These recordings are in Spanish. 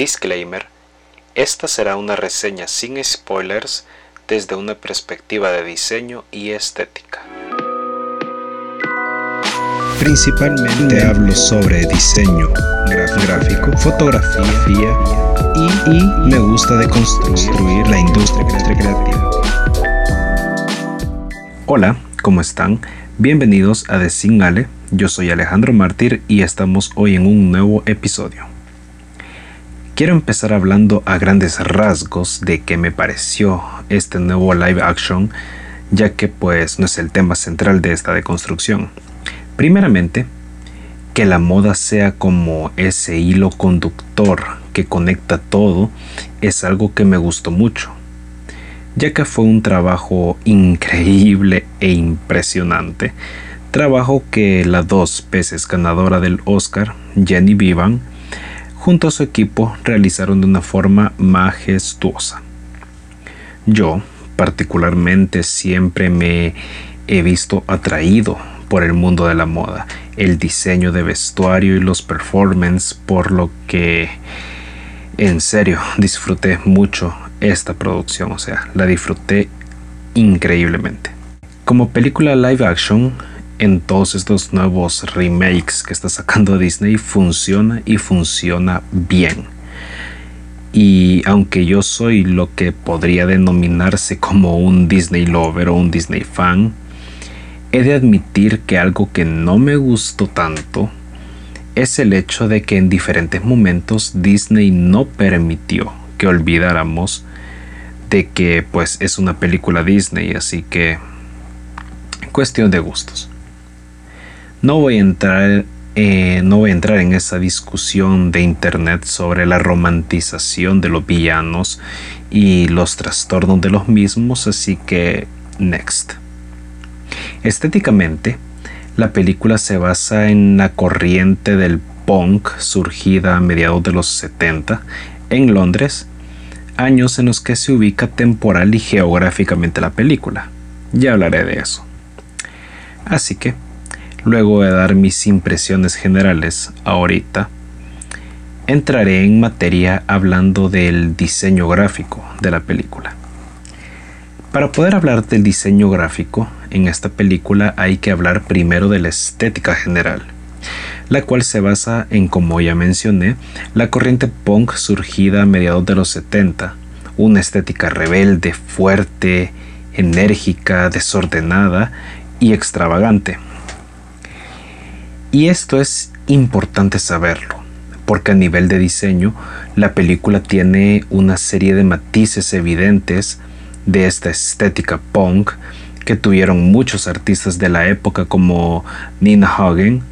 Disclaimer, esta será una reseña sin spoilers desde una perspectiva de diseño y estética. Principalmente hablo sobre diseño gráfico, fotografía y, y me gusta deconstruir la industria creativa. Hola, ¿cómo están? Bienvenidos a The Singale. Yo soy Alejandro Mártir y estamos hoy en un nuevo episodio. Quiero empezar hablando a grandes rasgos de qué me pareció este nuevo live action, ya que pues no es el tema central de esta deconstrucción. Primeramente, que la moda sea como ese hilo conductor que conecta todo es algo que me gustó mucho, ya que fue un trabajo increíble e impresionante, trabajo que la dos veces ganadora del Oscar, Jenny Vivan, junto a su equipo realizaron de una forma majestuosa. Yo, particularmente, siempre me he visto atraído por el mundo de la moda, el diseño de vestuario y los performances, por lo que en serio disfruté mucho esta producción, o sea, la disfruté increíblemente. Como película live action, en todos estos nuevos remakes que está sacando Disney funciona y funciona bien. Y aunque yo soy lo que podría denominarse como un Disney lover o un Disney fan, he de admitir que algo que no me gustó tanto es el hecho de que en diferentes momentos Disney no permitió que olvidáramos de que pues es una película Disney, así que cuestión de gustos. No voy a entrar, eh, no voy a entrar en esa discusión de internet sobre la romantización de los villanos y los trastornos de los mismos, así que next. Estéticamente, la película se basa en la corriente del punk surgida a mediados de los 70 en Londres, años en los que se ubica temporal y geográficamente la película. Ya hablaré de eso. Así que, Luego de dar mis impresiones generales ahorita, entraré en materia hablando del diseño gráfico de la película. Para poder hablar del diseño gráfico en esta película hay que hablar primero de la estética general, la cual se basa en, como ya mencioné, la corriente punk surgida a mediados de los 70, una estética rebelde, fuerte, enérgica, desordenada y extravagante y esto es importante saberlo, porque a nivel de diseño, la película tiene una serie de matices evidentes de esta estética punk que tuvieron muchos artistas de la época como Nina Hagen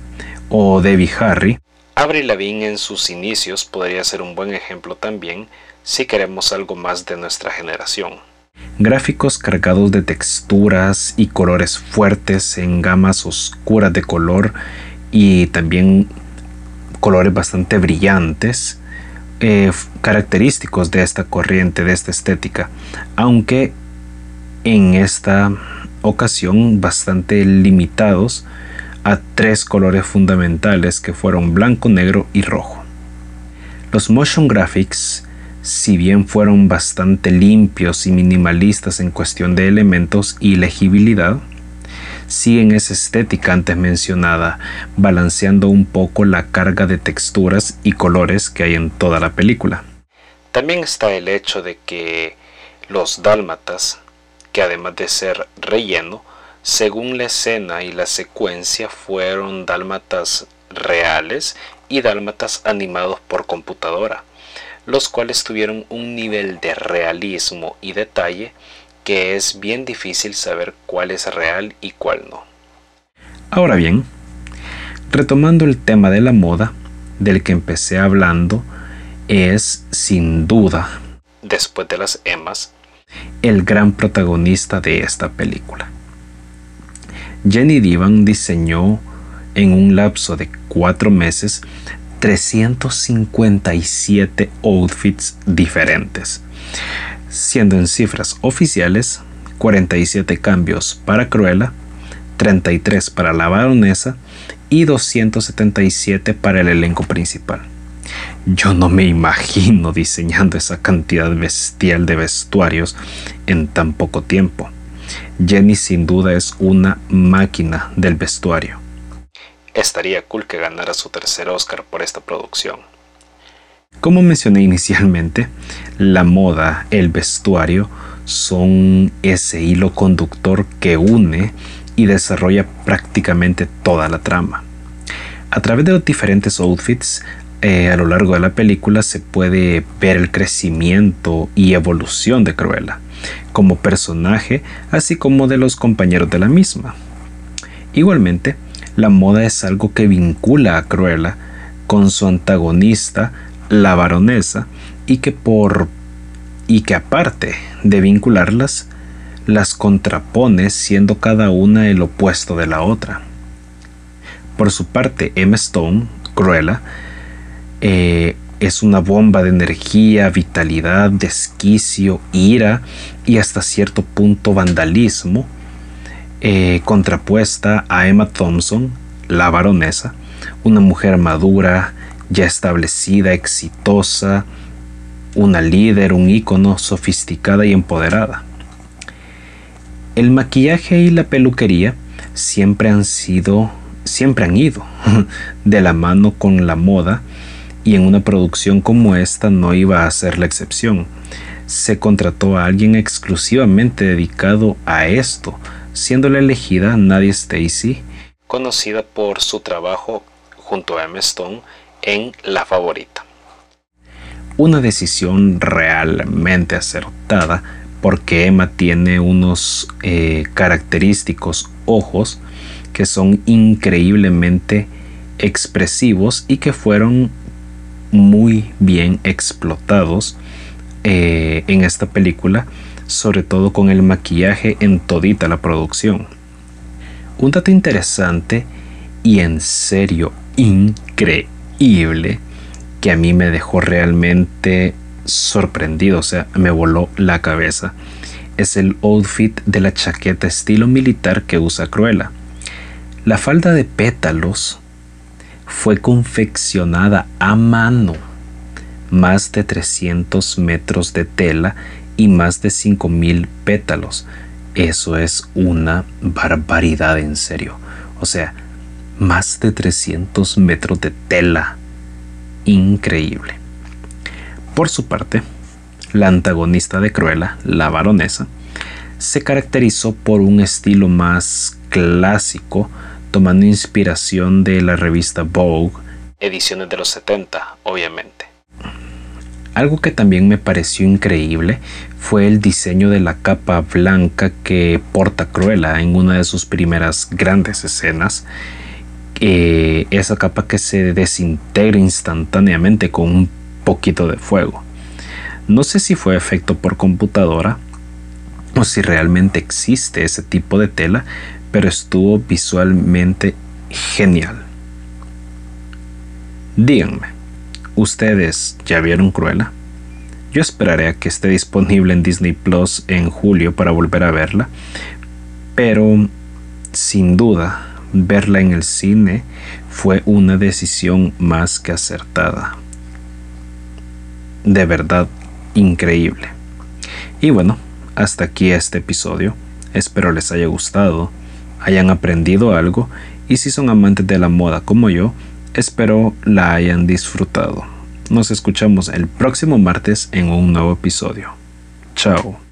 o Debbie Harry. Avril Lavigne en sus inicios podría ser un buen ejemplo también si queremos algo más de nuestra generación. Gráficos cargados de texturas y colores fuertes en gamas oscuras de color y también colores bastante brillantes, eh, característicos de esta corriente, de esta estética, aunque en esta ocasión bastante limitados a tres colores fundamentales que fueron blanco, negro y rojo. Los motion graphics, si bien fueron bastante limpios y minimalistas en cuestión de elementos y legibilidad, siguen esa estética antes mencionada, balanceando un poco la carga de texturas y colores que hay en toda la película. También está el hecho de que los dálmatas, que además de ser relleno, según la escena y la secuencia fueron dálmatas reales y dálmatas animados por computadora, los cuales tuvieron un nivel de realismo y detalle que es bien difícil saber cuál es real y cuál no. Ahora bien, retomando el tema de la moda, del que empecé hablando, es sin duda, después de las emas, el gran protagonista de esta película. Jenny Divan diseñó en un lapso de cuatro meses 357 outfits diferentes siendo en cifras oficiales 47 cambios para Cruella, 33 para la baronesa y 277 para el elenco principal. Yo no me imagino diseñando esa cantidad bestial de vestuarios en tan poco tiempo. Jenny sin duda es una máquina del vestuario. Estaría cool que ganara su tercer Oscar por esta producción. Como mencioné inicialmente, la moda, el vestuario, son ese hilo conductor que une y desarrolla prácticamente toda la trama. A través de los diferentes outfits eh, a lo largo de la película se puede ver el crecimiento y evolución de Cruella como personaje, así como de los compañeros de la misma. Igualmente, la moda es algo que vincula a Cruella con su antagonista, la baronesa, y que por y que aparte de vincularlas, las contrapone siendo cada una el opuesto de la otra. Por su parte, Emma Stone, Cruella, eh, es una bomba de energía, vitalidad, desquicio, ira y hasta cierto punto vandalismo, eh, contrapuesta a Emma Thompson, la baronesa, una mujer madura, ya establecida, exitosa, una líder, un ícono, sofisticada y empoderada. El maquillaje y la peluquería siempre han sido, siempre han ido de la mano con la moda y en una producción como esta no iba a ser la excepción. Se contrató a alguien exclusivamente dedicado a esto, siendo la elegida Nadia Stacy, conocida por su trabajo junto a Emma Stone en La Favorita. Una decisión realmente acertada porque Emma tiene unos eh, característicos ojos que son increíblemente expresivos y que fueron muy bien explotados eh, en esta película, sobre todo con el maquillaje en todita la producción. Un dato interesante y en serio que a mí me dejó realmente sorprendido, o sea, me voló la cabeza, es el outfit de la chaqueta estilo militar que usa Cruella. La falda de pétalos fue confeccionada a mano, más de 300 metros de tela y más de 5.000 pétalos. Eso es una barbaridad en serio. O sea, más de 300 metros de tela. Increíble. Por su parte, la antagonista de Cruella, la baronesa, se caracterizó por un estilo más clásico, tomando inspiración de la revista Vogue, ediciones de los 70, obviamente. Algo que también me pareció increíble fue el diseño de la capa blanca que porta Cruella en una de sus primeras grandes escenas. Esa capa que se desintegra instantáneamente con un poquito de fuego. No sé si fue efecto por computadora o si realmente existe ese tipo de tela, pero estuvo visualmente genial. Díganme, ¿ustedes ya vieron Cruella? Yo esperaré a que esté disponible en Disney Plus en julio para volver a verla, pero sin duda verla en el cine fue una decisión más que acertada. De verdad, increíble. Y bueno, hasta aquí este episodio. Espero les haya gustado hayan aprendido algo y si son amantes de la moda como yo, espero la hayan disfrutado. Nos escuchamos el próximo martes en un nuevo episodio. Chao.